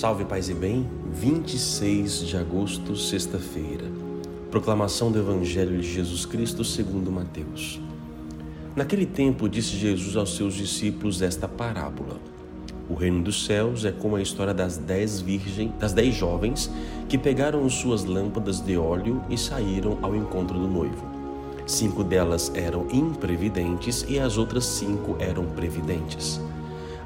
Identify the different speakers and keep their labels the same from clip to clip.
Speaker 1: Salve Paz e Bem, 26 de agosto, sexta-feira. Proclamação do Evangelho de Jesus Cristo segundo Mateus. Naquele tempo disse Jesus aos seus discípulos esta parábola: O reino dos céus é como a história das dez virgens, das dez jovens que pegaram suas lâmpadas de óleo e saíram ao encontro do noivo. Cinco delas eram imprevidentes e as outras cinco eram previdentes.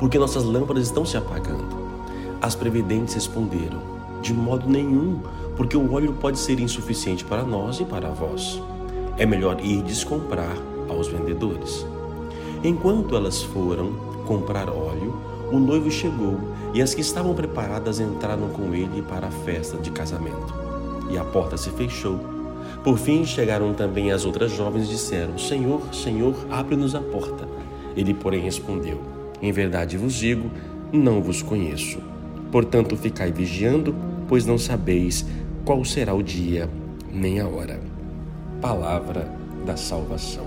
Speaker 1: porque nossas lâmpadas estão se apagando. As previdentes responderam: De modo nenhum, porque o óleo pode ser insuficiente para nós e para vós. É melhor ir comprar aos vendedores. Enquanto elas foram comprar óleo, o noivo chegou e as que estavam preparadas entraram com ele para a festa de casamento. E a porta se fechou. Por fim chegaram também as outras jovens e disseram: Senhor, Senhor, abre-nos a porta. Ele, porém, respondeu: em verdade vos digo, não vos conheço. Portanto, ficai vigiando, pois não sabeis qual será o dia nem a hora. Palavra da salvação.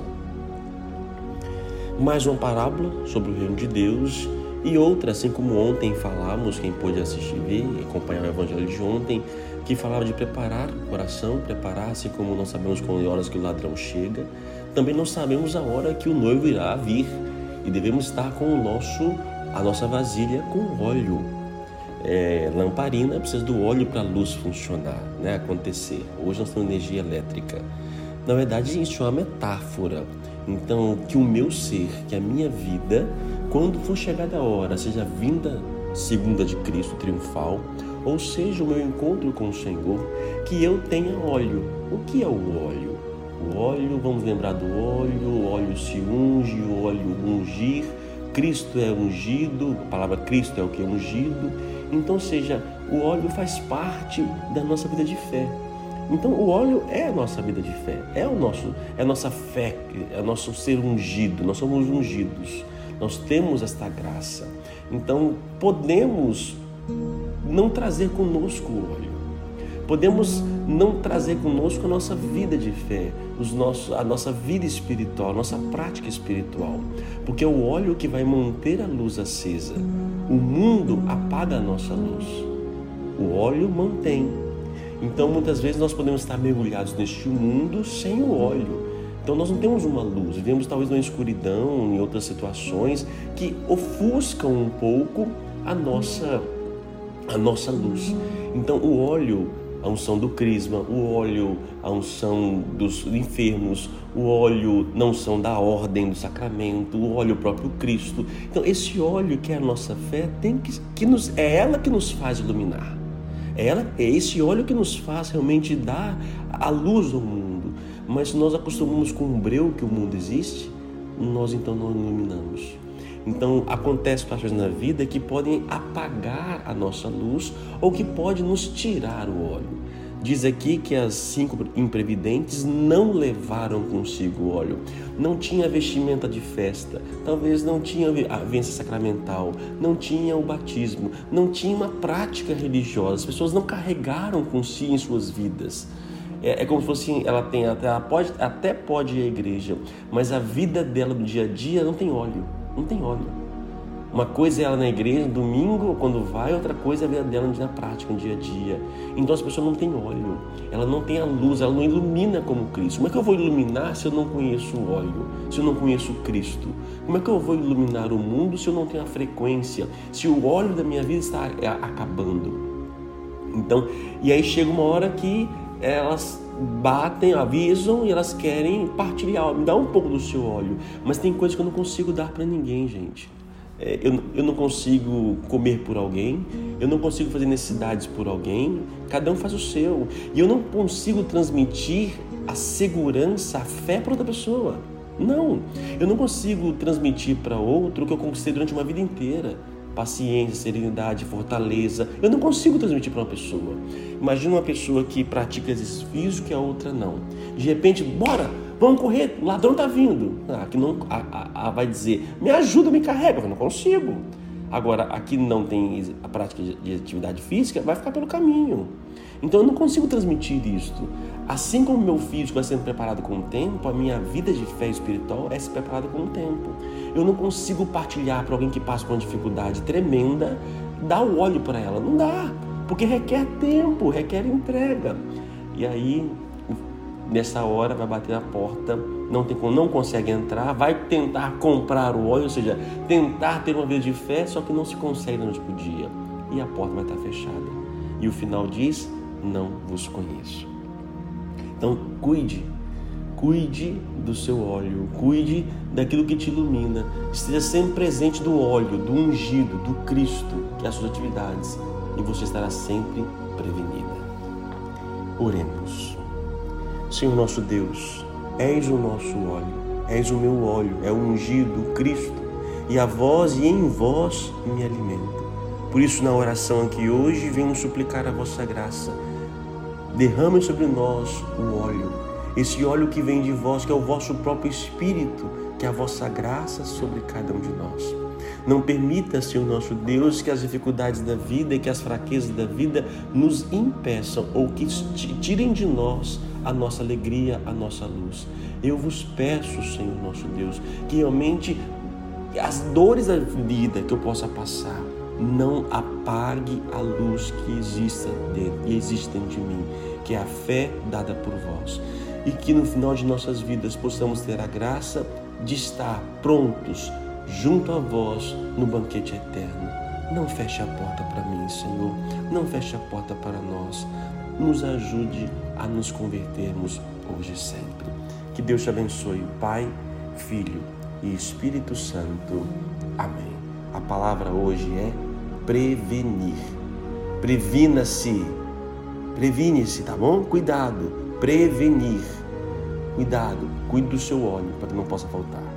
Speaker 1: Mais uma parábola sobre o reino de Deus e outra, assim como ontem falamos, quem pôde assistir, e acompanhar o evangelho de ontem, que falava de preparar o coração, preparar, assim como não sabemos quando horas que o ladrão chega, também não sabemos a hora que o noivo irá vir e devemos estar com o nosso, a nossa vasilha com óleo. É, lamparina precisa do óleo para a luz funcionar, né, acontecer. Hoje nós temos energia elétrica. Na verdade, isso é uma metáfora. Então, que o meu ser, que a minha vida, quando for chegada a hora, seja vinda segunda de Cristo triunfal, ou seja, o meu encontro com o Senhor, que eu tenha óleo. O que é o óleo? O óleo, vamos lembrar do óleo, o óleo se unge, o óleo ungir, Cristo é ungido, a palavra Cristo é o que é ungido. Então, seja, o óleo faz parte da nossa vida de fé. Então, o óleo é a nossa vida de fé, é o nosso, é a nossa fé, é o nosso ser ungido. Nós somos ungidos. Nós temos esta graça. Então, podemos não trazer conosco o óleo Podemos não trazer conosco a nossa vida de fé, os nossos, a nossa vida espiritual, a nossa prática espiritual, porque é o óleo que vai manter a luz acesa. O mundo apaga a nossa luz, o óleo mantém. Então muitas vezes nós podemos estar mergulhados neste mundo sem o óleo. Então nós não temos uma luz, vivemos talvez numa escuridão, em outras situações que ofuscam um pouco a nossa a nossa luz. Então o óleo a unção do crisma, o óleo, a unção dos enfermos, o óleo na unção da ordem do sacramento, o óleo próprio Cristo. Então, esse óleo que é a nossa fé tem que, que nos, é ela que nos faz iluminar. É, ela, é esse óleo que nos faz realmente dar a luz ao mundo. Mas se nós acostumamos com o breu que o mundo existe, nós então não iluminamos. Então, acontece situações na vida que podem apagar a nossa luz ou que pode nos tirar o óleo. Diz aqui que as cinco imprevidentes não levaram consigo óleo, não tinha vestimenta de festa, talvez não tinha a vença sacramental, não tinha o batismo, não tinha uma prática religiosa, as pessoas não carregaram consigo em suas vidas. É, é como se fosse, ela tem, ela pode, até pode ir à igreja, mas a vida dela no dia a dia não tem óleo não tem óleo. Uma coisa é ela na igreja, domingo, quando vai, outra coisa é a vida dela na prática, no dia a dia. Então as pessoas não têm óleo, ela não tem a luz, ela não ilumina como Cristo. Como é que eu vou iluminar se eu não conheço o óleo, se eu não conheço Cristo? Como é que eu vou iluminar o mundo se eu não tenho a frequência, se o óleo da minha vida está é, acabando? Então, e aí chega uma hora que elas batem, avisam e elas querem partilhar, me dá um pouco do seu óleo. Mas tem coisas que eu não consigo dar para ninguém, gente. É, eu, eu não consigo comer por alguém, eu não consigo fazer necessidades por alguém, cada um faz o seu. E eu não consigo transmitir a segurança, a fé para outra pessoa. Não, eu não consigo transmitir para outro o que eu conquistei durante uma vida inteira. Paciência, serenidade, fortaleza. Eu não consigo transmitir para uma pessoa. Imagina uma pessoa que pratica exercício físico e a outra não. De repente, bora, vamos correr, o ladrão está vindo. Ah, que não, a, a, a vai dizer, me ajuda, me carrega. Eu não consigo. Agora, aqui não tem a prática de atividade física, vai ficar pelo caminho. Então eu não consigo transmitir isto. Assim como meu físico vai sendo preparado com o tempo, a minha vida de fé espiritual é se preparada com o tempo. Eu não consigo partilhar para alguém que passa por uma dificuldade tremenda, dar o óleo para ela. Não dá, porque requer tempo, requer entrega. E aí, nessa hora, vai bater na porta não, tem, não consegue entrar, vai tentar comprar o óleo, ou seja, tentar ter uma vida de fé, só que não se consegue no último dia. E a porta vai estar fechada. E o final diz: Não vos conheço. Então, cuide, cuide do seu óleo, cuide daquilo que te ilumina. Esteja sempre presente do óleo, do ungido, do Cristo, que é as suas atividades, e você estará sempre prevenida. Oremos. Senhor nosso Deus, És o nosso óleo, és o meu óleo, é o ungido, o Cristo, e a vós e em vós me alimento. Por isso, na oração aqui hoje, venho suplicar a vossa graça. Derrame sobre nós o óleo, esse óleo que vem de vós, que é o vosso próprio Espírito, que é a vossa graça sobre cada um de nós. Não permita, Senhor nosso Deus, que as dificuldades da vida e que as fraquezas da vida nos impeçam ou que tirem de nós a nossa alegria, a nossa luz. Eu vos peço, Senhor nosso Deus, que realmente as dores da vida que eu possa passar não apague a luz que existe dentro existe dentro de mim, que é a fé dada por vós. E que no final de nossas vidas possamos ter a graça de estar prontos junto a vós no banquete eterno. Não feche a porta para mim, Senhor. Não feche a porta para nós. Nos ajude a nos convertermos hoje e sempre. Que Deus te abençoe, Pai, Filho e Espírito Santo. Amém. A palavra hoje é prevenir. Previna-se. Previne-se, tá bom? Cuidado. Prevenir. Cuidado. Cuide do seu óleo para que não possa faltar.